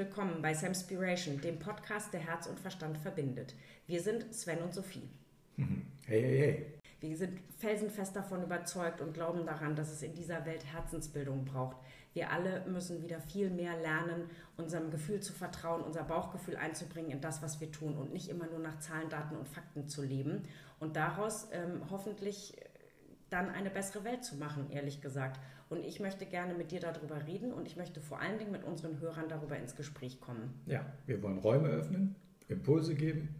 Willkommen bei Samspiration, dem Podcast, der Herz und Verstand verbindet. Wir sind Sven und Sophie. Hey, hey, hey. Wir sind felsenfest davon überzeugt und glauben daran, dass es in dieser Welt Herzensbildung braucht. Wir alle müssen wieder viel mehr lernen, unserem Gefühl zu vertrauen, unser Bauchgefühl einzubringen in das, was wir tun und nicht immer nur nach Zahlen, Daten und Fakten zu leben und daraus ähm, hoffentlich dann eine bessere Welt zu machen, ehrlich gesagt. Und ich möchte gerne mit dir darüber reden und ich möchte vor allen Dingen mit unseren Hörern darüber ins Gespräch kommen. Ja, wir wollen Räume öffnen, Impulse geben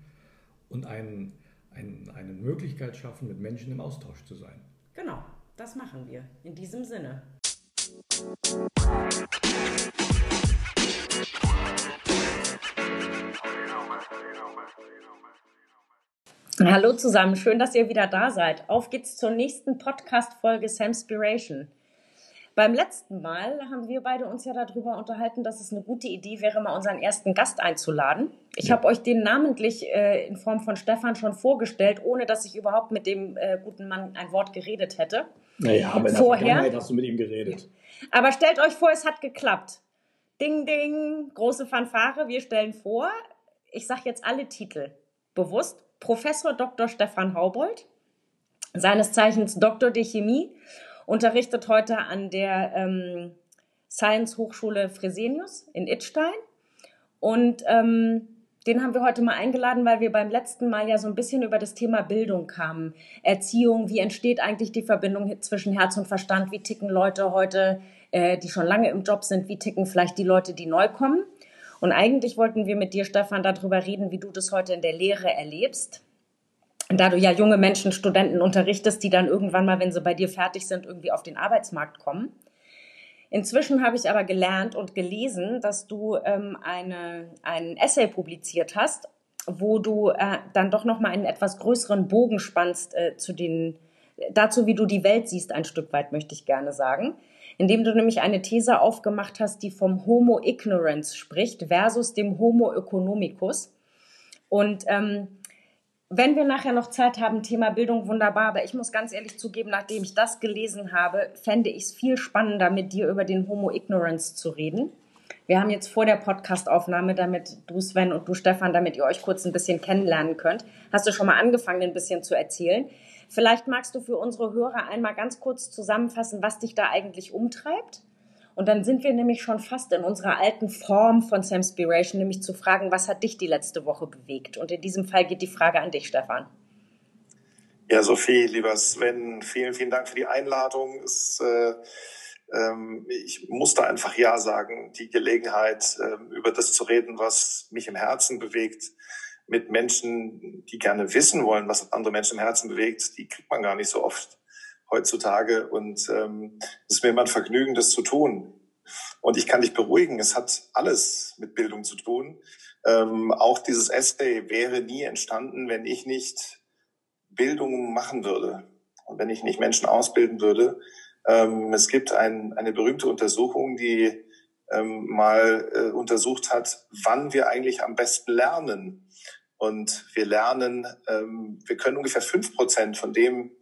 und einen, einen, eine Möglichkeit schaffen, mit Menschen im Austausch zu sein. Genau, das machen wir. In diesem Sinne. Hallo zusammen, schön, dass ihr wieder da seid. Auf geht's zur nächsten Podcast-Folge Samspiration. Beim letzten Mal haben wir beide uns ja darüber unterhalten, dass es eine gute Idee wäre, mal unseren ersten Gast einzuladen. Ich ja. habe euch den namentlich äh, in Form von Stefan schon vorgestellt, ohne dass ich überhaupt mit dem äh, guten Mann ein Wort geredet hätte. Naja, aber in der Vorher, Vergangenheit hast du mit ihm geredet. Aber stellt euch vor, es hat geklappt. Ding, ding, große Fanfare. Wir stellen vor, ich sage jetzt alle Titel bewusst. Professor Dr. Stefan Haubold, seines Zeichens Doktor der Chemie unterrichtet heute an der ähm, Science Hochschule Fresenius in Idstein. Und ähm, den haben wir heute mal eingeladen, weil wir beim letzten Mal ja so ein bisschen über das Thema Bildung kamen. Erziehung, wie entsteht eigentlich die Verbindung zwischen Herz und Verstand? Wie ticken Leute heute, äh, die schon lange im Job sind? Wie ticken vielleicht die Leute, die neu kommen? Und eigentlich wollten wir mit dir, Stefan, darüber reden, wie du das heute in der Lehre erlebst da du ja junge Menschen, Studenten unterrichtest, die dann irgendwann mal, wenn sie bei dir fertig sind, irgendwie auf den Arbeitsmarkt kommen. Inzwischen habe ich aber gelernt und gelesen, dass du ähm, eine, einen Essay publiziert hast, wo du äh, dann doch noch mal einen etwas größeren Bogen spannst äh, zu den dazu, wie du die Welt siehst, ein Stück weit möchte ich gerne sagen, indem du nämlich eine These aufgemacht hast, die vom Homo ignorance spricht versus dem Homo economicus und ähm, wenn wir nachher noch Zeit haben, Thema Bildung wunderbar, aber ich muss ganz ehrlich zugeben, nachdem ich das gelesen habe, fände ich es viel spannender, mit dir über den Homo Ignorance zu reden. Wir haben jetzt vor der Podcastaufnahme, damit du Sven und du Stefan, damit ihr euch kurz ein bisschen kennenlernen könnt, hast du schon mal angefangen, ein bisschen zu erzählen. Vielleicht magst du für unsere Hörer einmal ganz kurz zusammenfassen, was dich da eigentlich umtreibt und dann sind wir nämlich schon fast in unserer alten Form von Samspiration, nämlich zu fragen, was hat dich die letzte Woche bewegt? Und in diesem Fall geht die Frage an dich, Stefan. Ja, Sophie, lieber Sven, vielen, vielen Dank für die Einladung. Es, äh, ähm, ich musste einfach Ja sagen, die Gelegenheit, äh, über das zu reden, was mich im Herzen bewegt, mit Menschen, die gerne wissen wollen, was andere Menschen im Herzen bewegt, die kriegt man gar nicht so oft heutzutage. Und ähm, es ist mir immer ein Vergnügen, das zu tun. Und ich kann dich beruhigen, es hat alles mit Bildung zu tun. Ähm, auch dieses Essay wäre nie entstanden, wenn ich nicht Bildung machen würde und wenn ich nicht Menschen ausbilden würde. Ähm, es gibt ein, eine berühmte Untersuchung, die ähm, mal äh, untersucht hat, wann wir eigentlich am besten lernen. Und wir lernen, ähm, wir können ungefähr fünf Prozent von dem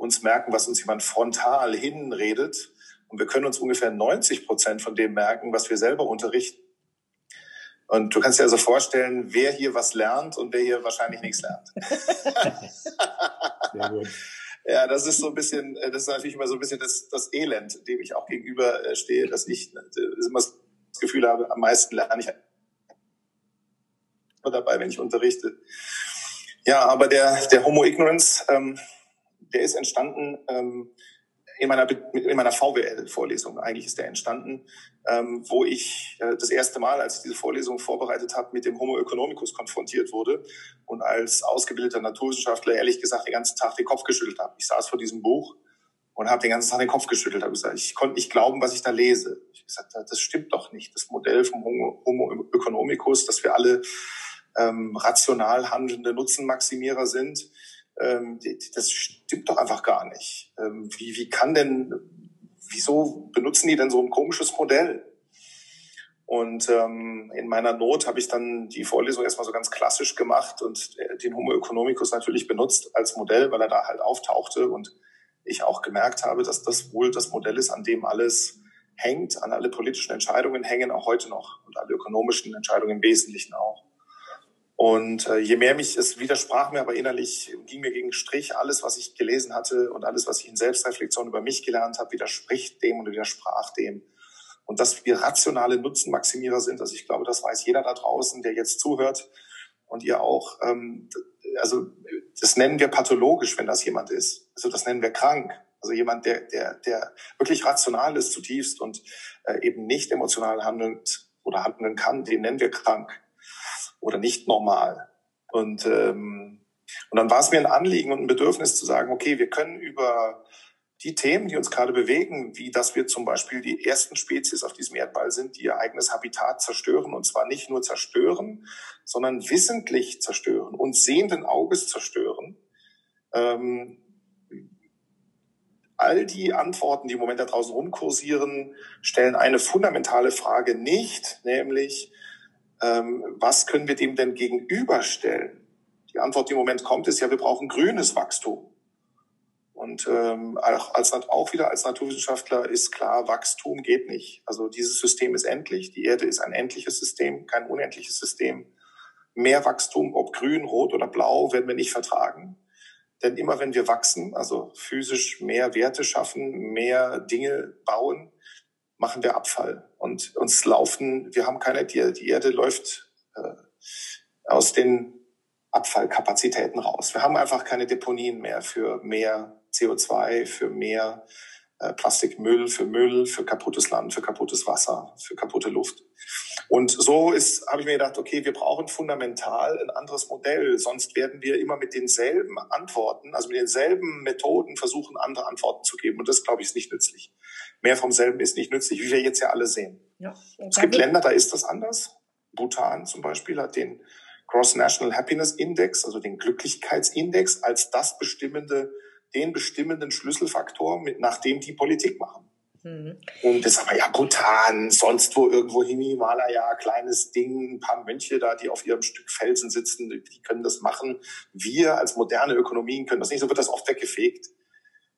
uns merken, was uns jemand frontal hinredet. Und wir können uns ungefähr 90 Prozent von dem merken, was wir selber unterrichten. Und du kannst dir also vorstellen, wer hier was lernt und wer hier wahrscheinlich nichts lernt. Sehr gut. Ja, das ist so ein bisschen, das ist natürlich immer so ein bisschen das, das Elend, dem ich auch gegenüber äh, stehe, dass ich äh, immer das Gefühl habe, am meisten lerne ich dabei, wenn ich unterrichte. Ja, aber der, der Homo Ignorance, ähm, der ist entstanden ähm, in meiner, in meiner VWL-Vorlesung. Eigentlich ist der entstanden, ähm, wo ich äh, das erste Mal, als ich diese Vorlesung vorbereitet habe, mit dem Homo economicus konfrontiert wurde und als ausgebildeter Naturwissenschaftler ehrlich gesagt den ganzen Tag den Kopf geschüttelt habe. Ich saß vor diesem Buch und habe den ganzen Tag den Kopf geschüttelt. Habe gesagt, ich konnte nicht glauben, was ich da lese. Ich gesagt, das stimmt doch nicht. Das Modell vom Homo, Homo economicus, dass wir alle ähm, rational handelnde Nutzenmaximierer sind, das stimmt doch einfach gar nicht. Ähm, wie, wie kann denn, wieso benutzen die denn so ein komisches Modell? Und ähm, in meiner Not habe ich dann die Vorlesung erstmal so ganz klassisch gemacht und äh, den Homo economicus natürlich benutzt als Modell, weil er da halt auftauchte und ich auch gemerkt habe, dass das wohl das Modell ist, an dem alles hängt, an alle politischen Entscheidungen hängen auch heute noch und alle ökonomischen Entscheidungen im Wesentlichen auch. Und äh, je mehr mich, es widersprach mir aber innerlich, ging mir gegen Strich, alles, was ich gelesen hatte und alles, was ich in Selbstreflexion über mich gelernt habe, widerspricht dem und widersprach dem. Und dass wir rationale Nutzenmaximierer sind, also ich glaube, das weiß jeder da draußen, der jetzt zuhört und ihr auch. Ähm, also das nennen wir pathologisch, wenn das jemand ist. Also das nennen wir krank. Also jemand, der, der, der wirklich rational ist zutiefst und äh, eben nicht emotional handelt oder handeln kann, den nennen wir krank oder nicht normal. Und, ähm, und dann war es mir ein Anliegen und ein Bedürfnis zu sagen, okay, wir können über die Themen, die uns gerade bewegen, wie dass wir zum Beispiel die ersten Spezies auf diesem Erdball sind, die ihr eigenes Habitat zerstören, und zwar nicht nur zerstören, sondern wissentlich zerstören und sehenden Auges zerstören. Ähm, all die Antworten, die im Moment da draußen rumkursieren, stellen eine fundamentale Frage nicht, nämlich, ähm, was können wir dem denn gegenüberstellen? Die Antwort, die im Moment kommt, ist ja, wir brauchen grünes Wachstum. Und ähm, als, auch wieder als Naturwissenschaftler ist klar, Wachstum geht nicht. Also dieses System ist endlich. Die Erde ist ein endliches System, kein unendliches System. Mehr Wachstum, ob grün, rot oder blau, werden wir nicht vertragen. Denn immer wenn wir wachsen, also physisch mehr Werte schaffen, mehr Dinge bauen, machen wir Abfall. Und uns laufen, wir haben keine, die, die Erde läuft äh, aus den Abfallkapazitäten raus. Wir haben einfach keine Deponien mehr für mehr CO2, für mehr äh, Plastikmüll, für Müll, für kaputtes Land, für kaputtes Wasser, für kaputte Luft. Und so ist, habe ich mir gedacht, okay, wir brauchen fundamental ein anderes Modell, sonst werden wir immer mit denselben Antworten, also mit denselben Methoden versuchen, andere Antworten zu geben. Und das, glaube ich, ist nicht nützlich. Mehr vom selben ist nicht nützlich, wie wir jetzt ja alle sehen. Ja. Es gibt Länder, da ist das anders. Bhutan zum Beispiel hat den Cross National Happiness Index, also den Glücklichkeitsindex, als das bestimmende, den bestimmenden Schlüsselfaktor, mit, nach dem die Politik machen. Mhm. Und das wir, ja, Bhutan, sonst wo irgendwo im Himalaya, kleines Ding, ein paar Mönche da, die auf ihrem Stück Felsen sitzen, die können das machen. Wir als moderne Ökonomien können das nicht, so wird das oft weggefegt.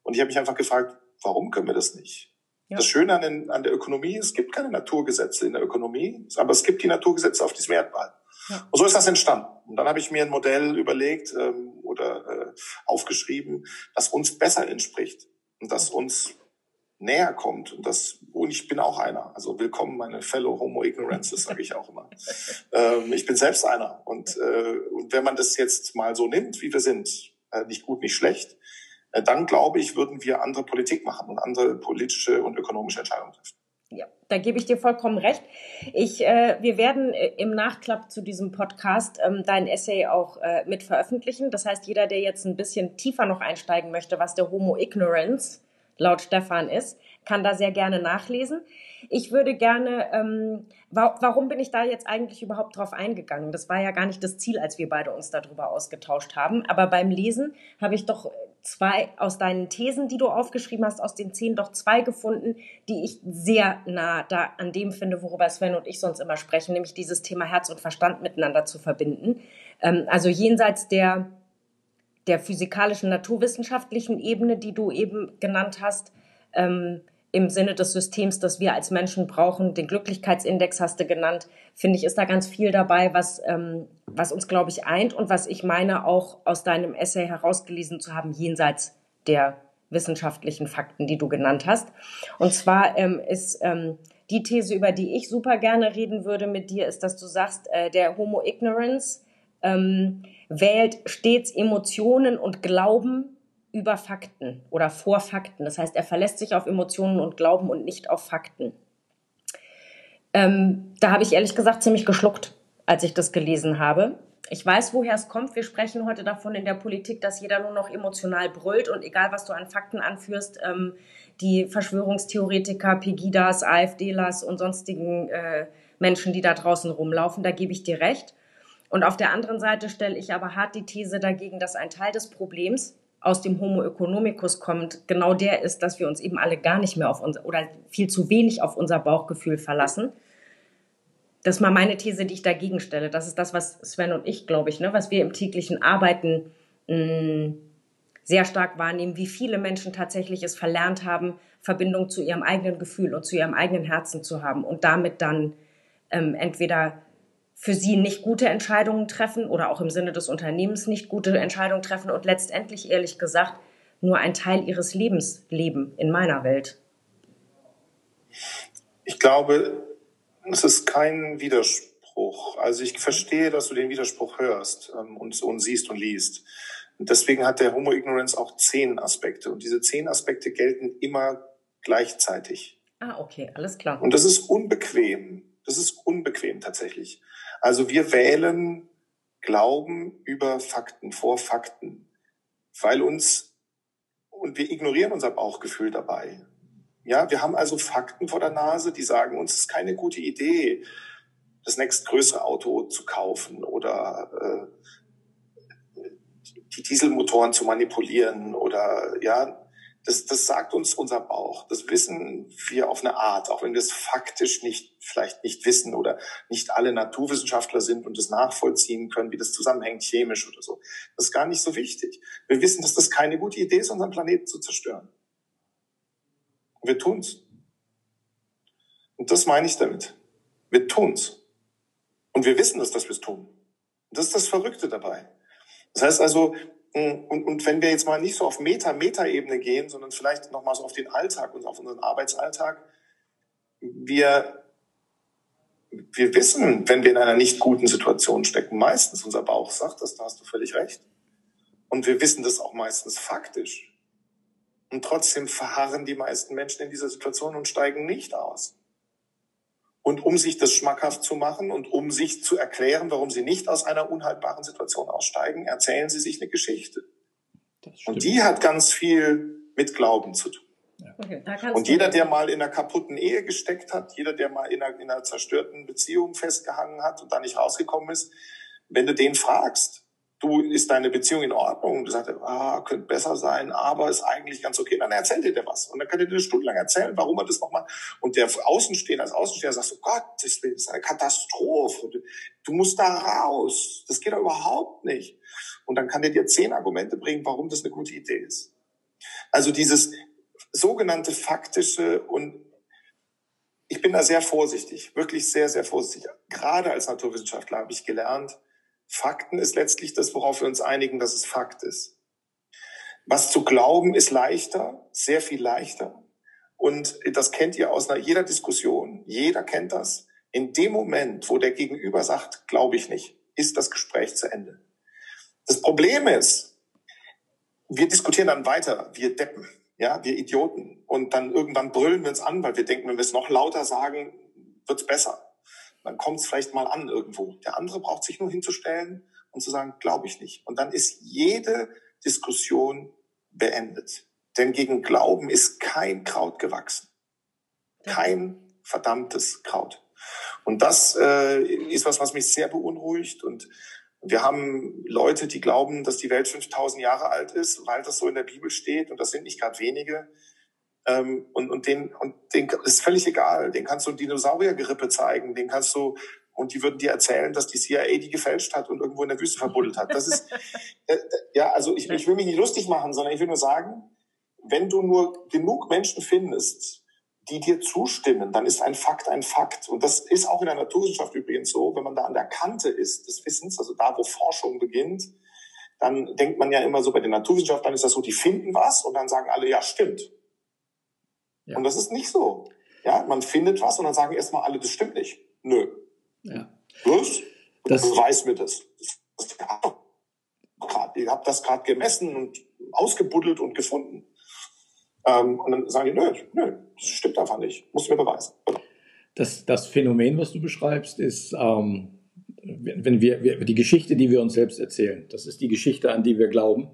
Und ich habe mich einfach gefragt, warum können wir das nicht? Ja. Das Schöne an, den, an, der Ökonomie, es gibt keine Naturgesetze in der Ökonomie, aber es gibt die Naturgesetze auf diesem Erdball. Ja. Und so ist das entstanden. Und dann habe ich mir ein Modell überlegt ähm, oder äh, aufgeschrieben, das uns besser entspricht und das uns näher kommt. Und das, und ich bin auch einer. Also willkommen, meine Fellow Homo Ignorances, sage ich auch immer. ähm, ich bin selbst einer. Und, äh, und wenn man das jetzt mal so nimmt, wie wir sind, äh, nicht gut, nicht schlecht, äh, dann glaube ich, würden wir andere Politik machen und andere politische und ökonomische Entscheidungen treffen. Ja, da gebe ich dir vollkommen recht. Ich, äh, wir werden äh, im Nachklapp zu diesem Podcast ähm, dein Essay auch äh, mit veröffentlichen. Das heißt, jeder, der jetzt ein bisschen tiefer noch einsteigen möchte, was der Homo Ignorance laut Stefan ist, kann da sehr gerne nachlesen. Ich würde gerne, ähm, wa warum bin ich da jetzt eigentlich überhaupt drauf eingegangen? Das war ja gar nicht das Ziel, als wir beide uns darüber ausgetauscht haben. Aber beim Lesen habe ich doch zwei aus deinen Thesen, die du aufgeschrieben hast, aus den zehn doch zwei gefunden, die ich sehr nah da an dem finde, worüber Sven und ich sonst immer sprechen, nämlich dieses Thema Herz und Verstand miteinander zu verbinden. Ähm, also jenseits der der physikalischen, naturwissenschaftlichen Ebene, die du eben genannt hast, ähm, im Sinne des Systems, das wir als Menschen brauchen, den Glücklichkeitsindex hast du genannt, finde ich, ist da ganz viel dabei, was, ähm, was uns, glaube ich, eint und was ich meine, auch aus deinem Essay herausgelesen zu haben, jenseits der wissenschaftlichen Fakten, die du genannt hast. Und zwar ähm, ist ähm, die These, über die ich super gerne reden würde mit dir, ist, dass du sagst, äh, der Homo Ignorance ähm, wählt stets Emotionen und Glauben über Fakten oder vor Fakten. Das heißt, er verlässt sich auf Emotionen und Glauben und nicht auf Fakten. Ähm, da habe ich ehrlich gesagt ziemlich geschluckt, als ich das gelesen habe. Ich weiß, woher es kommt. Wir sprechen heute davon in der Politik, dass jeder nur noch emotional brüllt und egal, was du an Fakten anführst, ähm, die Verschwörungstheoretiker, Pegidas, AfDlers und sonstigen äh, Menschen, die da draußen rumlaufen, da gebe ich dir recht. Und auf der anderen Seite stelle ich aber hart die These dagegen, dass ein Teil des Problems aus dem Homo economicus kommt, genau der ist, dass wir uns eben alle gar nicht mehr auf unser oder viel zu wenig auf unser Bauchgefühl verlassen. Das ist mal meine These, die ich dagegen stelle. Das ist das, was Sven und ich, glaube ich, ne, was wir im täglichen Arbeiten mh, mm, sehr stark wahrnehmen, wie viele Menschen tatsächlich es verlernt haben, Verbindung zu ihrem eigenen Gefühl und zu ihrem eigenen Herzen zu haben und damit dann ähm, entweder für sie nicht gute Entscheidungen treffen oder auch im Sinne des Unternehmens nicht gute Entscheidungen treffen und letztendlich, ehrlich gesagt, nur ein Teil ihres Lebens leben in meiner Welt. Ich glaube, es ist kein Widerspruch. Also ich verstehe, dass du den Widerspruch hörst ähm, und, und siehst und liest. Und deswegen hat der Homo Ignorance auch zehn Aspekte. Und diese zehn Aspekte gelten immer gleichzeitig. Ah, okay, alles klar. Und das ist unbequem. Das ist unbequem tatsächlich. Also wir wählen Glauben über Fakten, vor Fakten, weil uns, und wir ignorieren unser Bauchgefühl dabei. Ja, wir haben also Fakten vor der Nase, die sagen uns, es ist keine gute Idee, das nächstgrößere Auto zu kaufen oder äh, die Dieselmotoren zu manipulieren oder ja, das, das sagt uns unser Bauch. Das wissen wir auf eine Art, auch wenn wir es faktisch nicht, vielleicht nicht wissen oder nicht alle Naturwissenschaftler sind und es nachvollziehen können, wie das zusammenhängt chemisch oder so. Das ist gar nicht so wichtig. Wir wissen, dass das keine gute Idee ist, unseren Planeten zu zerstören. Und wir tun's. Und das meine ich damit. Wir tun's. Und wir wissen es, dass wir es tun. Und das ist das Verrückte dabei. Das heißt also, und, und wenn wir jetzt mal nicht so auf Meta, Meta-Ebene gehen, sondern vielleicht nochmal so auf den Alltag und auf unseren Arbeitsalltag, wir, wir wissen, wenn wir in einer nicht guten Situation stecken, meistens unser Bauch sagt das, da hast du völlig recht. Und wir wissen das auch meistens faktisch. Und trotzdem verharren die meisten Menschen in dieser Situation und steigen nicht aus. Und um sich das schmackhaft zu machen und um sich zu erklären, warum sie nicht aus einer unhaltbaren Situation aussteigen, erzählen sie sich eine Geschichte. Und die hat ganz viel mit Glauben zu tun. Okay, und jeder, der mal in einer kaputten Ehe gesteckt hat, jeder, der mal in einer, in einer zerstörten Beziehung festgehangen hat und da nicht rausgekommen ist, wenn du den fragst, du, ist deine Beziehung in Ordnung? Und du sagst, ah, könnte besser sein, aber ist eigentlich ganz okay. Dann erzählt dir der was. Und dann kann er dir eine Stunde lang erzählen, warum er das nochmal, und der Außenstehende, als Außenstehender sagst du, Gott, das ist eine Katastrophe. Du musst da raus. Das geht doch überhaupt nicht. Und dann kann er dir zehn Argumente bringen, warum das eine gute Idee ist. Also dieses sogenannte faktische und ich bin da sehr vorsichtig, wirklich sehr, sehr vorsichtig. Gerade als Naturwissenschaftler habe ich gelernt, Fakten ist letztlich das, worauf wir uns einigen, dass es Fakt ist. Was zu glauben ist leichter, sehr viel leichter. Und das kennt ihr aus jeder Diskussion. Jeder kennt das. In dem Moment, wo der Gegenüber sagt, glaube ich nicht, ist das Gespräch zu Ende. Das Problem ist, wir diskutieren dann weiter, wir Deppen, ja, wir Idioten. Und dann irgendwann brüllen wir uns an, weil wir denken, wenn wir es noch lauter sagen, wird's besser dann kommt es vielleicht mal an irgendwo. Der andere braucht sich nur hinzustellen und zu sagen, glaube ich nicht. Und dann ist jede Diskussion beendet. Denn gegen Glauben ist kein Kraut gewachsen. Kein verdammtes Kraut. Und das äh, ist was, was mich sehr beunruhigt. Und wir haben Leute, die glauben, dass die Welt 5000 Jahre alt ist, weil das so in der Bibel steht. Und das sind nicht gerade wenige. Ähm, und, und den, und den ist völlig egal. Den kannst du Dinosauriergerippe zeigen, den kannst du, und die würden dir erzählen, dass die CIA die gefälscht hat und irgendwo in der Wüste verbuddelt hat. Das ist, äh, ja, also ich, ich will mich nicht lustig machen, sondern ich will nur sagen, wenn du nur genug Menschen findest, die dir zustimmen, dann ist ein Fakt ein Fakt. Und das ist auch in der Naturwissenschaft übrigens so, wenn man da an der Kante ist des Wissens, also da, wo Forschung beginnt, dann denkt man ja immer so bei den Naturwissenschaftlern ist das so, die finden was und dann sagen alle, ja, stimmt. Ja. Und das ist nicht so. Ja, man findet was und dann sagen erstmal alle, das stimmt nicht. Nö. Ja. Was? Das beweis mir das. das, ihr habt das gerade gemessen und ausgebuddelt und gefunden. Ähm, und dann sagen die, nö, nö, das stimmt einfach nicht. Muss mir beweisen. Das, das Phänomen, was du beschreibst, ist, ähm, wenn wir, wir, die Geschichte, die wir uns selbst erzählen. Das ist die Geschichte, an die wir glauben.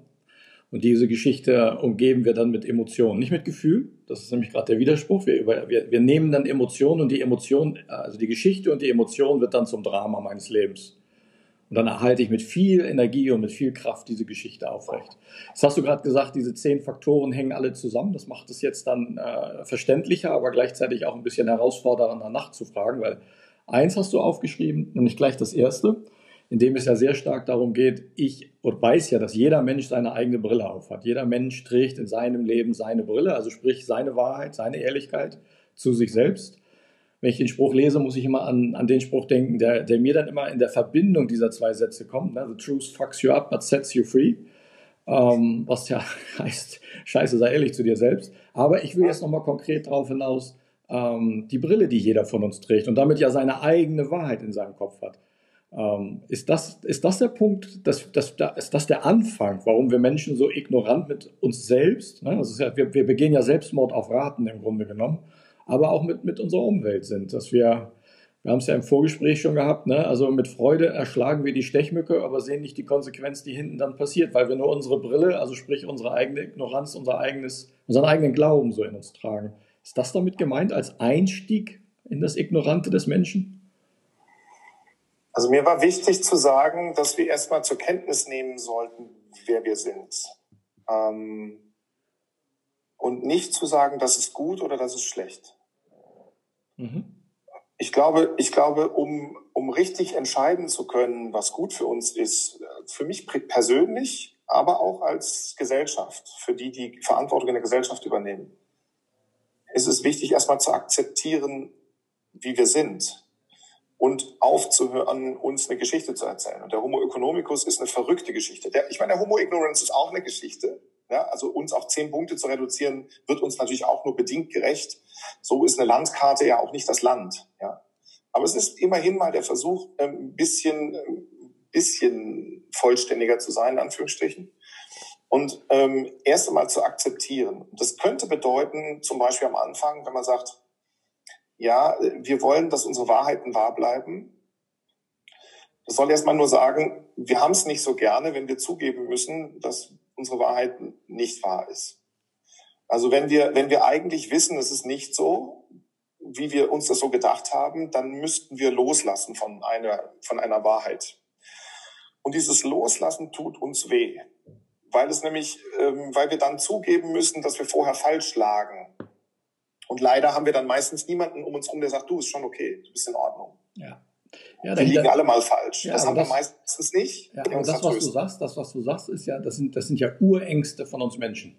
Und diese Geschichte umgeben wir dann mit Emotionen, nicht mit Gefühl. Das ist nämlich gerade der Widerspruch. Wir, wir, wir nehmen dann Emotionen und die Emotion, also die Geschichte und die Emotion wird dann zum Drama meines Lebens. Und dann erhalte ich mit viel Energie und mit viel Kraft diese Geschichte aufrecht. Jetzt hast du gerade gesagt, diese zehn Faktoren hängen alle zusammen. Das macht es jetzt dann äh, verständlicher, aber gleichzeitig auch ein bisschen herausfordernder nachzufragen, weil eins hast du aufgeschrieben, nämlich gleich das erste. In dem es ja sehr stark darum geht, ich weiß ja, dass jeder Mensch seine eigene Brille aufhat. Jeder Mensch trägt in seinem Leben seine Brille, also sprich seine Wahrheit, seine Ehrlichkeit zu sich selbst. Wenn ich den Spruch lese, muss ich immer an, an den Spruch denken, der, der mir dann immer in der Verbindung dieser zwei Sätze kommt. Ne? The truth fucks you up, but sets you free. Ähm, was ja heißt, scheiße, sei ehrlich zu dir selbst. Aber ich will jetzt nochmal konkret darauf hinaus, ähm, die Brille, die jeder von uns trägt und damit ja seine eigene Wahrheit in seinem Kopf hat. Ähm, ist, das, ist das der Punkt, dass, dass, ist das der Anfang, warum wir Menschen so ignorant mit uns selbst, ne? ist ja, wir, wir begehen ja Selbstmord auf Raten im Grunde genommen, aber auch mit, mit unserer Umwelt sind, dass wir, wir haben es ja im Vorgespräch schon gehabt, ne? also mit Freude erschlagen wir die Stechmücke, aber sehen nicht die Konsequenz, die hinten dann passiert, weil wir nur unsere Brille, also sprich unsere eigene Ignoranz, unser eigenes, unseren eigenen Glauben so in uns tragen. Ist das damit gemeint als Einstieg in das Ignorante des Menschen? Also mir war wichtig zu sagen, dass wir erstmal zur Kenntnis nehmen sollten, wer wir sind. Ähm, und nicht zu sagen, das ist gut oder das ist schlecht. Mhm. Ich glaube, ich glaube um, um richtig entscheiden zu können, was gut für uns ist, für mich persönlich, aber auch als Gesellschaft, für die, die Verantwortung in der Gesellschaft übernehmen, ist es wichtig, erstmal zu akzeptieren, wie wir sind und aufzuhören, uns eine Geschichte zu erzählen. Und der Homo economicus ist eine verrückte Geschichte. Der, ich meine, der Homo ignorance ist auch eine Geschichte. Ja, also uns auf zehn Punkte zu reduzieren, wird uns natürlich auch nur bedingt gerecht. So ist eine Landkarte ja auch nicht das Land. Ja. Aber es ist immerhin mal der Versuch, ein ähm, bisschen, ein ähm, bisschen vollständiger zu sein, in Anführungsstrichen und ähm, erst einmal zu akzeptieren. Das könnte bedeuten, zum Beispiel am Anfang, wenn man sagt, ja, wir wollen, dass unsere Wahrheiten wahr bleiben. Das soll erstmal nur sagen, wir haben es nicht so gerne, wenn wir zugeben müssen, dass unsere Wahrheit nicht wahr ist. Also wenn wir, wenn wir eigentlich wissen, es ist nicht so, wie wir uns das so gedacht haben, dann müssten wir loslassen von einer, von einer Wahrheit. Und dieses Loslassen tut uns weh weil es nämlich, ähm, weil wir dann zugeben müssen, dass wir vorher falsch lagen. Und leider haben wir dann meistens niemanden um uns herum, der sagt, du, ist schon okay, du bist in Ordnung. Ja. Ja, wir liegen alle mal falsch. Ja, das haben das, wir meistens nicht. Ja, aber das, was du sagst, das, was du sagst, ist ja, das sind, das sind ja Urängste von uns Menschen.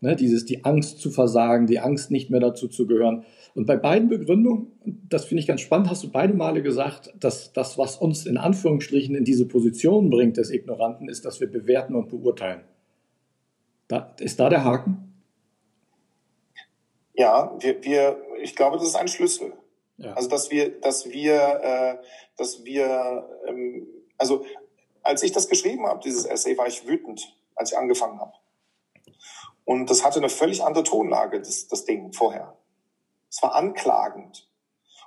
Ne, dieses, die Angst zu versagen, die Angst nicht mehr dazu zu gehören. Und bei beiden Begründungen, das finde ich ganz spannend, hast du beide Male gesagt, dass das, was uns in Anführungsstrichen in diese Position bringt des Ignoranten, ist, dass wir bewerten und beurteilen. Da, ist da der Haken? Ja, wir, wir, ich glaube, das ist ein Schlüssel. Ja. Also dass wir, dass wir, äh, dass wir, ähm, also als ich das geschrieben habe, dieses Essay, war ich wütend, als ich angefangen habe. Und das hatte eine völlig andere Tonlage, das, das Ding vorher. Es war anklagend.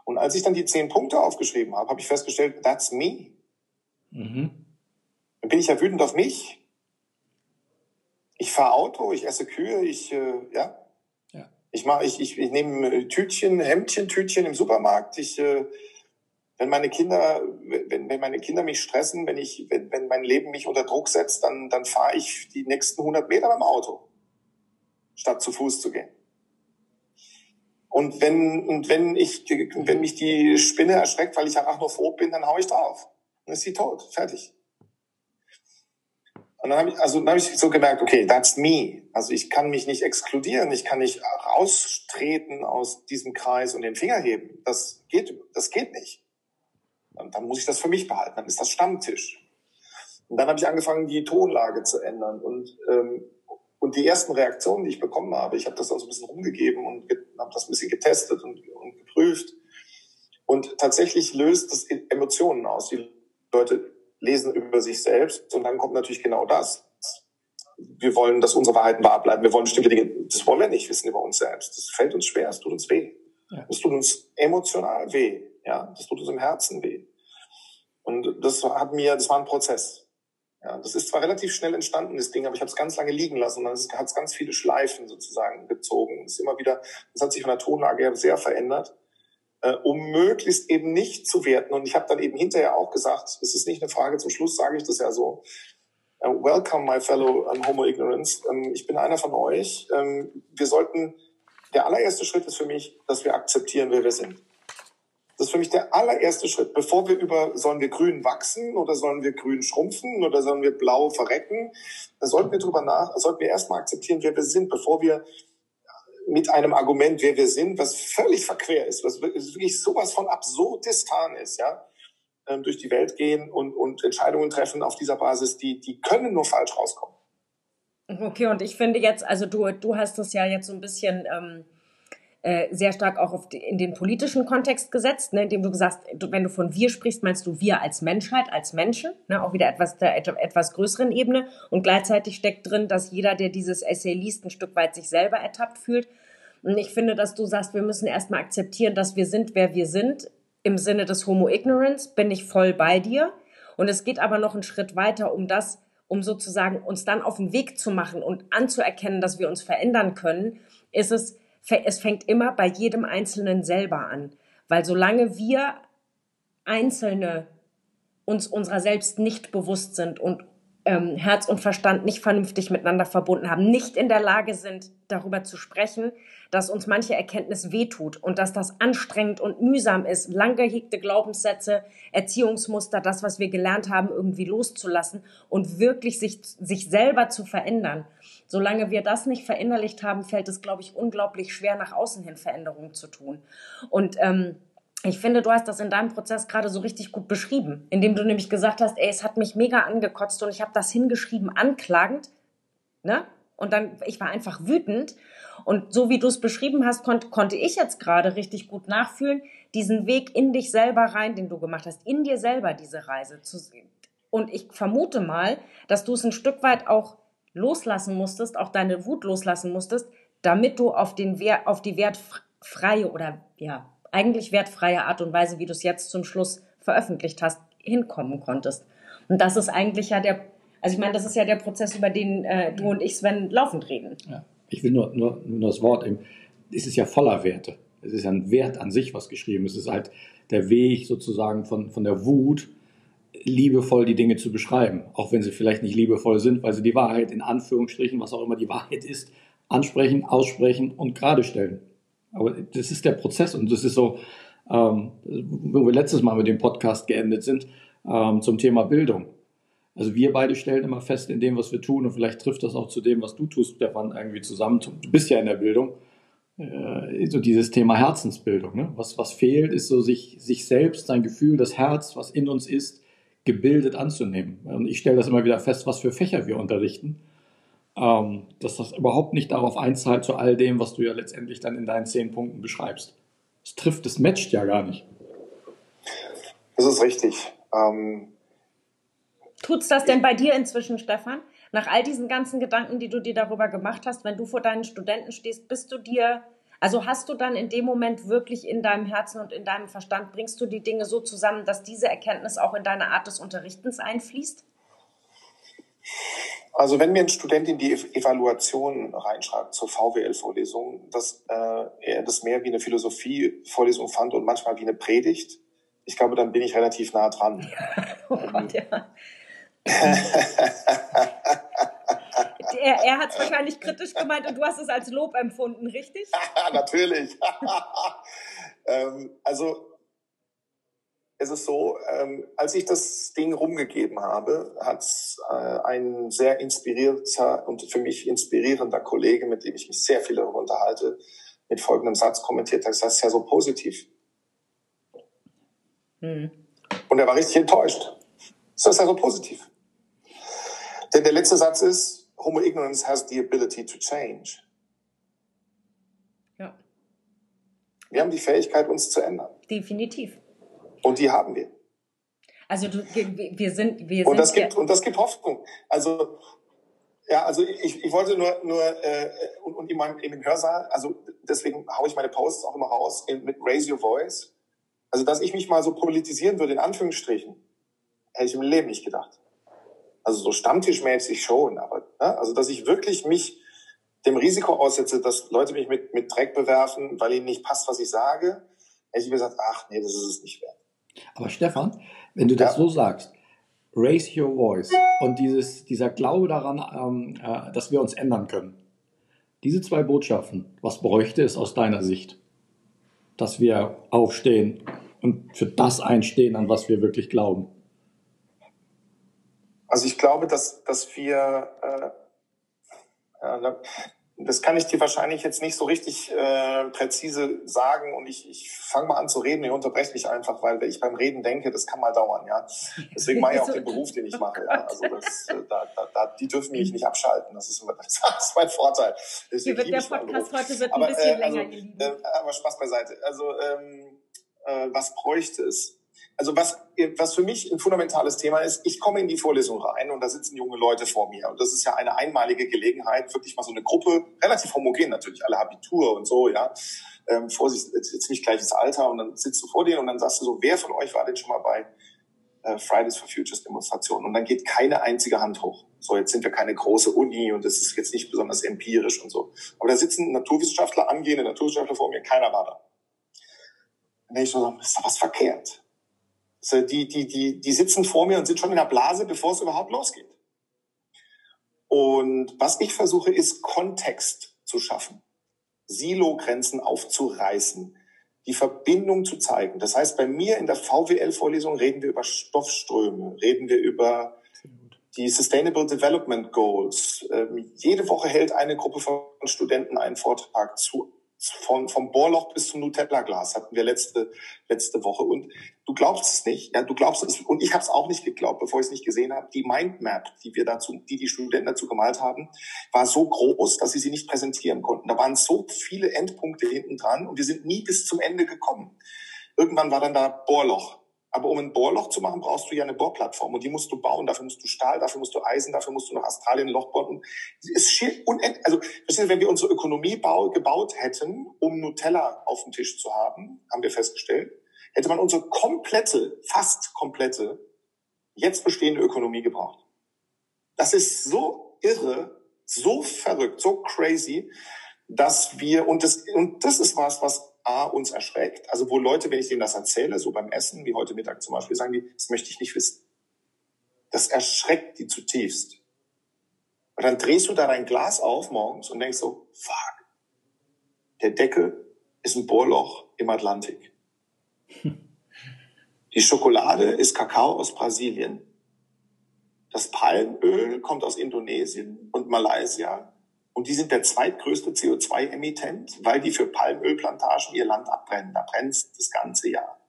Und als ich dann die zehn Punkte aufgeschrieben habe, habe ich festgestellt, that's me. Mhm. Dann bin ich ja wütend auf mich. Ich fahre Auto, ich esse Kühe, ich, äh, ja. Ich mache, ich, ich, ich nehme Tütchen, Hemdchen, Tütchen im Supermarkt. Ich, äh, wenn meine Kinder, wenn, wenn meine Kinder mich stressen, wenn ich, wenn, wenn mein Leben mich unter Druck setzt, dann, dann fahre ich die nächsten 100 Meter beim Auto, statt zu Fuß zu gehen. Und wenn, und wenn ich, wenn mich die Spinne erschreckt, weil ich arachnophob bin, dann hau ich drauf. Dann ist sie tot. Fertig. Und dann habe ich, also dann habe ich so gemerkt, okay, that's me. Also ich kann mich nicht exkludieren, ich kann nicht raustreten aus diesem Kreis und den Finger heben. Das geht, das geht nicht. Und dann muss ich das für mich behalten. Dann ist das Stammtisch. Und dann habe ich angefangen, die Tonlage zu ändern und ähm, und die ersten Reaktionen, die ich bekommen habe, ich habe das dann so ein bisschen rumgegeben und habe das ein bisschen getestet und, und geprüft. Und tatsächlich löst das Emotionen aus. Die Leute lesen über sich selbst und dann kommt natürlich genau das. Wir wollen, dass unsere Wahrheiten wahr bleiben. Wir wollen bestimmte Dinge, das wollen wir nicht wissen über uns selbst. Das fällt uns schwer, es tut uns weh. Es tut uns emotional weh. Ja, das tut uns im Herzen weh. Und das hat mir, das war ein Prozess. Ja, das ist zwar relativ schnell entstanden, das Ding, aber ich habe es ganz lange liegen lassen und dann hat es ganz viele Schleifen sozusagen gezogen. Das ist immer wieder, das hat sich von der Tonlage her sehr verändert äh, um möglichst eben nicht zu werten. Und ich habe dann eben hinterher auch gesagt, es ist nicht eine Frage, zum Schluss sage ich das ja so, uh, welcome my fellow um, Homo Ignorance. Ähm, ich bin einer von euch. Ähm, wir sollten, der allererste Schritt ist für mich, dass wir akzeptieren, wer wir sind. Das ist für mich der allererste Schritt. Bevor wir über, sollen wir grün wachsen oder sollen wir grün schrumpfen oder sollen wir blau verrecken, da sollten wir drüber nach, sollten wir erstmal akzeptieren, wer wir sind, bevor wir mit einem Argument, wer wir sind, was völlig verquer ist, was wirklich sowas von absurdistan ist, ja, ähm, durch die Welt gehen und, und Entscheidungen treffen auf dieser Basis, die, die können nur falsch rauskommen. Okay, und ich finde jetzt, also du, du hast das ja jetzt so ein bisschen ähm, äh, sehr stark auch auf die, in den politischen Kontext gesetzt, ne, indem du gesagt hast, wenn du von wir sprichst, meinst du wir als Menschheit, als Menschen, ne, auch wieder etwas der etwas größeren Ebene. Und gleichzeitig steckt drin, dass jeder, der dieses Essay liest, ein Stück weit sich selber ertappt fühlt. Und ich finde, dass du sagst, wir müssen erstmal akzeptieren, dass wir sind, wer wir sind. Im Sinne des Homo Ignorance bin ich voll bei dir. Und es geht aber noch einen Schritt weiter, um das, um sozusagen uns dann auf den Weg zu machen und anzuerkennen, dass wir uns verändern können, ist es, es fängt immer bei jedem Einzelnen selber an. Weil solange wir Einzelne uns unserer selbst nicht bewusst sind und ähm, Herz und Verstand nicht vernünftig miteinander verbunden haben, nicht in der Lage sind, darüber zu sprechen, dass uns manche Erkenntnis wehtut und dass das anstrengend und mühsam ist, lang gehegte Glaubenssätze, Erziehungsmuster, das, was wir gelernt haben, irgendwie loszulassen und wirklich sich, sich selber zu verändern. Solange wir das nicht verinnerlicht haben, fällt es, glaube ich, unglaublich schwer, nach außen hin Veränderungen zu tun. Und ähm, ich finde, du hast das in deinem Prozess gerade so richtig gut beschrieben, indem du nämlich gesagt hast, ey, es hat mich mega angekotzt und ich habe das hingeschrieben, anklagend, ne? Und dann, ich war einfach wütend. Und so wie du es beschrieben hast, konnt, konnte ich jetzt gerade richtig gut nachfühlen, diesen Weg in dich selber rein, den du gemacht hast, in dir selber diese Reise zu sehen. Und ich vermute mal, dass du es ein Stück weit auch loslassen musstest, auch deine Wut loslassen musstest, damit du auf den Wert, auf die wertfreie oder ja, eigentlich wertfreie Art und Weise, wie du es jetzt zum Schluss veröffentlicht hast, hinkommen konntest. Und das ist eigentlich ja der, also ich meine, das ist ja der Prozess, über den äh, du und ich, Sven, laufend reden. Ja. Ich will nur, nur, nur das Wort, es ist ja voller Werte. Es ist ja ein Wert an sich, was geschrieben ist. Es ist halt der Weg sozusagen von, von der Wut, liebevoll die Dinge zu beschreiben. Auch wenn sie vielleicht nicht liebevoll sind, weil sie die Wahrheit in Anführungsstrichen, was auch immer die Wahrheit ist, ansprechen, aussprechen und gerade stellen. Aber das ist der Prozess und das ist so, ähm, wo wir letztes Mal mit dem Podcast geendet sind, ähm, zum Thema Bildung. Also wir beide stellen immer fest in dem, was wir tun und vielleicht trifft das auch zu dem, was du tust, Stefan, irgendwie zusammen. Du bist ja in der Bildung. Äh, so dieses Thema Herzensbildung. Ne? Was, was fehlt, ist so sich, sich selbst, sein Gefühl, das Herz, was in uns ist, gebildet anzunehmen. Und ich stelle das immer wieder fest, was für Fächer wir unterrichten ähm, dass das überhaupt nicht darauf einzahlt zu all dem, was du ja letztendlich dann in deinen zehn Punkten beschreibst. Es trifft, es matcht ja gar nicht. Das ist richtig. Ähm, Tut's das denn bei dir inzwischen, Stefan? Nach all diesen ganzen Gedanken, die du dir darüber gemacht hast, wenn du vor deinen Studenten stehst, bist du dir, also hast du dann in dem Moment wirklich in deinem Herzen und in deinem Verstand, bringst du die Dinge so zusammen, dass diese Erkenntnis auch in deine Art des Unterrichtens einfließt? Also wenn mir ein Student in die Evaluation reinschreibt zur VWL-Vorlesung, dass äh, er das mehr wie eine Philosophie-Vorlesung fand und manchmal wie eine Predigt, ich glaube, dann bin ich relativ nah dran. oh Gott, ja. er, er hat es wahrscheinlich kritisch gemeint und du hast es als Lob empfunden, richtig? Natürlich. ähm, also es ist so, ähm, als ich das Ding rumgegeben habe, hat äh, ein sehr inspirierter und für mich inspirierender Kollege, mit dem ich mich sehr viel darüber unterhalte, mit folgendem Satz kommentiert, das ist ja so positiv. Hm. Und er war richtig enttäuscht. Das ist ja so positiv. Denn der letzte Satz ist, Homo ignorance has the ability to change. Ja. Wir haben die Fähigkeit, uns zu ändern. Definitiv. Und die haben wir. Also du, wir sind, wir und das gibt und das gibt Hoffnung. Also ja, also ich, ich wollte nur nur äh, und, und in meinem in dem Hörsaal, also deswegen haue ich meine Posts auch immer raus in, mit Raise Your Voice. Also dass ich mich mal so politisieren würde in Anführungsstrichen, hätte ich im Leben nicht gedacht. Also so stammtischmäßig schon, aber ne? also dass ich wirklich mich dem Risiko aussetze, dass Leute mich mit mit Dreck bewerfen, weil ihnen nicht passt, was ich sage, hätte ich mir gesagt, ach nee, das ist es nicht wert. Aber Stefan, wenn du das ja. so sagst, raise your voice und dieses, dieser Glaube daran, ähm, äh, dass wir uns ändern können. Diese zwei Botschaften, was bräuchte es aus deiner Sicht? Dass wir aufstehen und für das einstehen, an was wir wirklich glauben? Also ich glaube, dass, dass wir, äh, ja, das kann ich dir wahrscheinlich jetzt nicht so richtig äh, präzise sagen und ich, ich fange mal an zu reden, ich unterbreche mich einfach, weil ich beim Reden denke, das kann mal dauern, ja. Deswegen mache ich auch den Beruf, den ich mache, ja. Also das, äh, da, da, da, die dürfen mich nicht abschalten, das ist, das ist mein Vorteil. Deswegen Hier wird der Podcast heute wird ein aber, bisschen äh, also, länger, ihr Äh, aber Spaß beiseite. Also ähm, äh, was bräuchte es? Also was, was für mich ein fundamentales Thema ist, ich komme in die Vorlesung rein und da sitzen junge Leute vor mir. Und das ist ja eine einmalige Gelegenheit, wirklich mal so eine Gruppe, relativ homogen natürlich, alle Abitur und so, ja. Ähm, vor sich, ziemlich gleiches Alter und dann sitzt du vor denen und dann sagst du so, wer von euch war denn schon mal bei äh, Fridays for Futures Demonstrationen? Und dann geht keine einzige Hand hoch. So, jetzt sind wir keine große Uni und das ist jetzt nicht besonders empirisch und so. Aber da sitzen Naturwissenschaftler, angehende Naturwissenschaftler vor mir, keiner war da. Dann denke ich so, ist da was verkehrt? Die, die, die, die sitzen vor mir und sind schon in der Blase, bevor es überhaupt losgeht. Und was ich versuche, ist Kontext zu schaffen, Silo-Grenzen aufzureißen, die Verbindung zu zeigen. Das heißt, bei mir in der VWL-Vorlesung reden wir über Stoffströme, reden wir über die Sustainable Development Goals. Ähm, jede Woche hält eine Gruppe von Studenten einen Vortrag zu von, vom Bohrloch bis zum Nutella-Glas hatten wir letzte, letzte Woche. Und du glaubst es nicht, ja, du glaubst es, und ich habe es auch nicht geglaubt, bevor ich es nicht gesehen habe. Die Mindmap, die wir dazu, die die Studenten dazu gemalt haben, war so groß, dass sie sie nicht präsentieren konnten. Da waren so viele Endpunkte hinten dran und wir sind nie bis zum Ende gekommen. Irgendwann war dann da Bohrloch. Aber um ein Bohrloch zu machen, brauchst du ja eine Bohrplattform und die musst du bauen. Dafür musst du Stahl, dafür musst du Eisen, dafür musst du nach Australien ein Loch. Und es ist unendlich. Also, wenn wir unsere Ökonomie bau, gebaut hätten, um Nutella auf dem Tisch zu haben, haben wir festgestellt, hätte man unsere komplette, fast komplette, jetzt bestehende Ökonomie gebraucht. Das ist so irre, so verrückt, so crazy, dass wir, und das, und das ist was, was A, uns erschreckt. Also wo Leute, wenn ich denen das erzähle, so beim Essen, wie heute Mittag zum Beispiel, sagen die, das möchte ich nicht wissen. Das erschreckt die zutiefst. Und dann drehst du da dein Glas auf morgens und denkst so, fuck, der Deckel ist ein Bohrloch im Atlantik. Die Schokolade ist Kakao aus Brasilien. Das Palmöl kommt aus Indonesien und Malaysia und die sind der zweitgrößte CO2-Emittent, weil die für Palmölplantagen ihr Land abbrennen. Da brennt das ganze Jahr.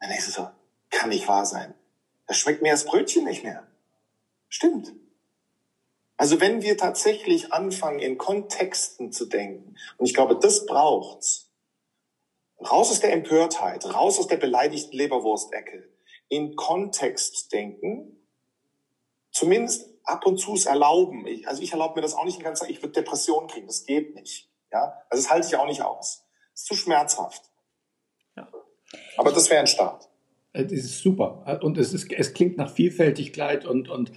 Dann ist es so, kann nicht wahr sein. Das schmeckt mir das Brötchen nicht mehr. Stimmt. Also wenn wir tatsächlich anfangen, in Kontexten zu denken, und ich glaube, das braucht's, raus aus der Empörtheit, raus aus der beleidigten Leberwurstecke, in Kontext denken, zumindest ab und zu es erlauben. Ich, also ich erlaube mir das auch nicht die ganze Zeit. Ich würde Depressionen kriegen. Das geht nicht. Ja, also das halte ich auch nicht aus. Das ist zu schmerzhaft. Ja. Aber das wäre ein Start. Das ist super. Und es, ist, es klingt nach Vielfältigkeit und, und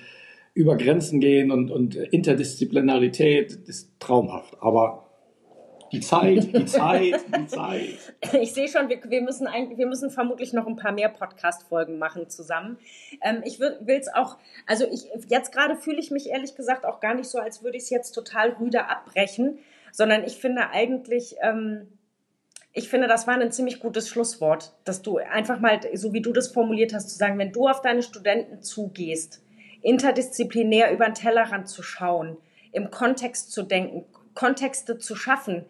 über Grenzen gehen und, und Interdisziplinarität. Das ist traumhaft. Aber die Zeit, die Zeit, die Zeit. Ich sehe schon, wir, wir, müssen ein, wir müssen vermutlich noch ein paar mehr Podcast-Folgen machen zusammen. Ähm, ich will es auch, also ich, jetzt gerade fühle ich mich ehrlich gesagt auch gar nicht so, als würde ich es jetzt total rüde abbrechen, sondern ich finde eigentlich, ähm, ich finde, das war ein ziemlich gutes Schlusswort, dass du einfach mal, so wie du das formuliert hast, zu sagen, wenn du auf deine Studenten zugehst, interdisziplinär über den Tellerrand zu schauen, im Kontext zu denken, Kontexte zu schaffen,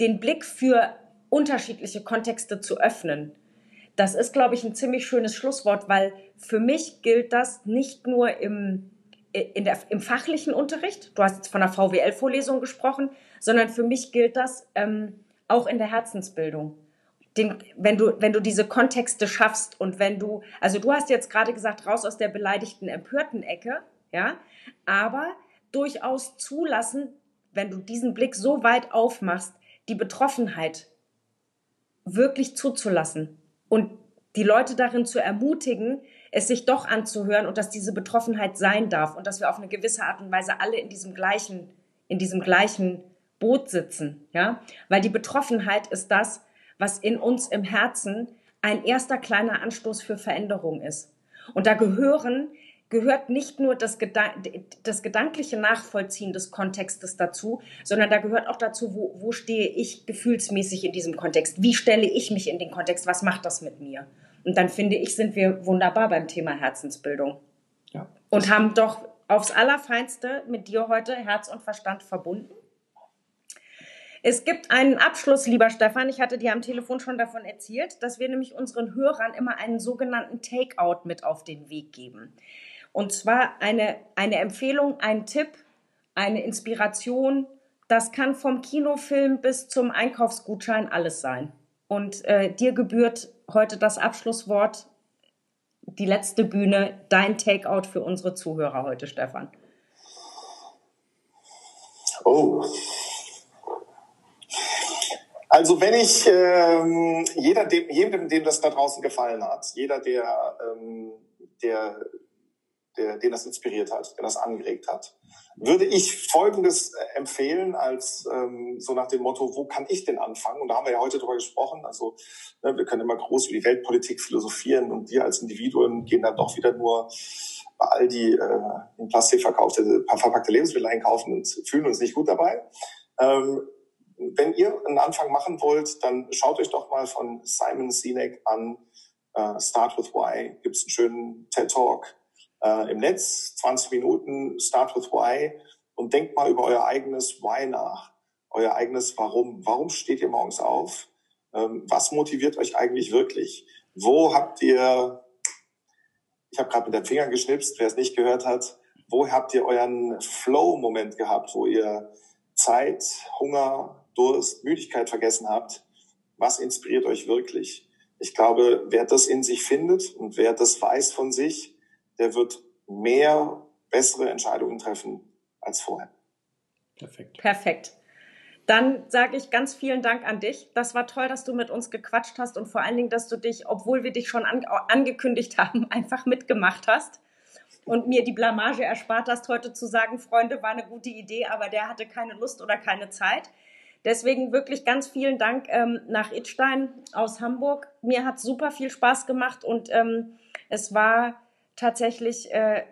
den Blick für unterschiedliche Kontexte zu öffnen. Das ist, glaube ich, ein ziemlich schönes Schlusswort, weil für mich gilt das nicht nur im, der, im fachlichen Unterricht, du hast jetzt von der VWL-Vorlesung gesprochen, sondern für mich gilt das ähm, auch in der Herzensbildung. Den, wenn, du, wenn du diese Kontexte schaffst und wenn du, also du hast jetzt gerade gesagt, raus aus der beleidigten, empörten Ecke, ja, aber durchaus zulassen, wenn du diesen Blick so weit aufmachst, die Betroffenheit wirklich zuzulassen und die Leute darin zu ermutigen, es sich doch anzuhören und dass diese Betroffenheit sein darf und dass wir auf eine gewisse Art und Weise alle in diesem gleichen, in diesem gleichen Boot sitzen, ja? Weil die Betroffenheit ist das, was in uns im Herzen ein erster kleiner Anstoß für Veränderung ist. Und da gehören gehört nicht nur das, Gedan das gedankliche Nachvollziehen des Kontextes dazu, sondern da gehört auch dazu, wo, wo stehe ich gefühlsmäßig in diesem Kontext? Wie stelle ich mich in den Kontext? Was macht das mit mir? Und dann finde ich, sind wir wunderbar beim Thema Herzensbildung. Ja. Und haben doch aufs Allerfeinste mit dir heute Herz und Verstand verbunden. Es gibt einen Abschluss, lieber Stefan. Ich hatte dir am Telefon schon davon erzählt, dass wir nämlich unseren Hörern immer einen sogenannten Takeout mit auf den Weg geben. Und zwar eine, eine Empfehlung, ein Tipp, eine Inspiration. Das kann vom Kinofilm bis zum Einkaufsgutschein alles sein. Und äh, dir gebührt heute das Abschlusswort, die letzte Bühne, dein Takeout für unsere Zuhörer heute, Stefan. Oh. Also wenn ich ähm, jeder, dem, jedem, dem das da draußen gefallen hat, jeder, der, ähm, der der, den das inspiriert hat, der das angeregt hat, würde ich Folgendes äh, empfehlen als ähm, so nach dem Motto, wo kann ich denn anfangen? Und da haben wir ja heute drüber gesprochen. Also ne, wir können immer groß über die Weltpolitik philosophieren und wir als Individuen gehen dann doch wieder nur bei all die äh, in Plastik verkaufte, verpackte Lebensmittel einkaufen und fühlen uns nicht gut dabei. Ähm, wenn ihr einen Anfang machen wollt, dann schaut euch doch mal von Simon Sinek an. Uh, Start with Why. Gibt es einen schönen TED Talk äh, im Netz, 20 Minuten, Start with Why und denkt mal über euer eigenes Why nach, euer eigenes Warum. Warum steht ihr morgens auf? Ähm, was motiviert euch eigentlich wirklich? Wo habt ihr, ich habe gerade mit den Fingern geschnipst, wer es nicht gehört hat, wo habt ihr euren Flow-Moment gehabt, wo ihr Zeit, Hunger, Durst, Müdigkeit vergessen habt? Was inspiriert euch wirklich? Ich glaube, wer das in sich findet und wer das weiß von sich, der wird mehr bessere Entscheidungen treffen als vorher. Perfekt. Perfekt. Dann sage ich ganz vielen Dank an dich. Das war toll, dass du mit uns gequatscht hast und vor allen Dingen, dass du dich, obwohl wir dich schon an, angekündigt haben, einfach mitgemacht hast und mir die Blamage erspart hast, heute zu sagen, Freunde, war eine gute Idee, aber der hatte keine Lust oder keine Zeit. Deswegen wirklich ganz vielen Dank ähm, nach Itstein aus Hamburg. Mir hat super viel Spaß gemacht und ähm, es war tatsächlich äh,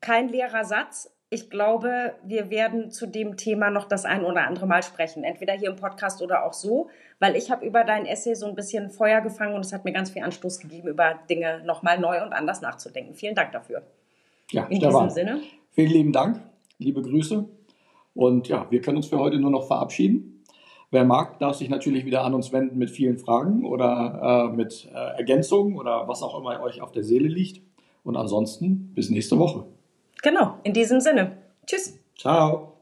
kein leerer Satz. Ich glaube, wir werden zu dem Thema noch das ein oder andere Mal sprechen, entweder hier im Podcast oder auch so, weil ich habe über dein Essay so ein bisschen Feuer gefangen und es hat mir ganz viel Anstoß gegeben, über Dinge nochmal neu und anders nachzudenken. Vielen Dank dafür. Ja, in diesem Sinne. Vielen lieben Dank, liebe Grüße. Und ja, wir können uns für heute nur noch verabschieden. Wer mag, darf sich natürlich wieder an uns wenden mit vielen Fragen oder äh, mit äh, Ergänzungen oder was auch immer euch auf der Seele liegt. Und ansonsten bis nächste Woche. Genau, in diesem Sinne. Tschüss. Ciao.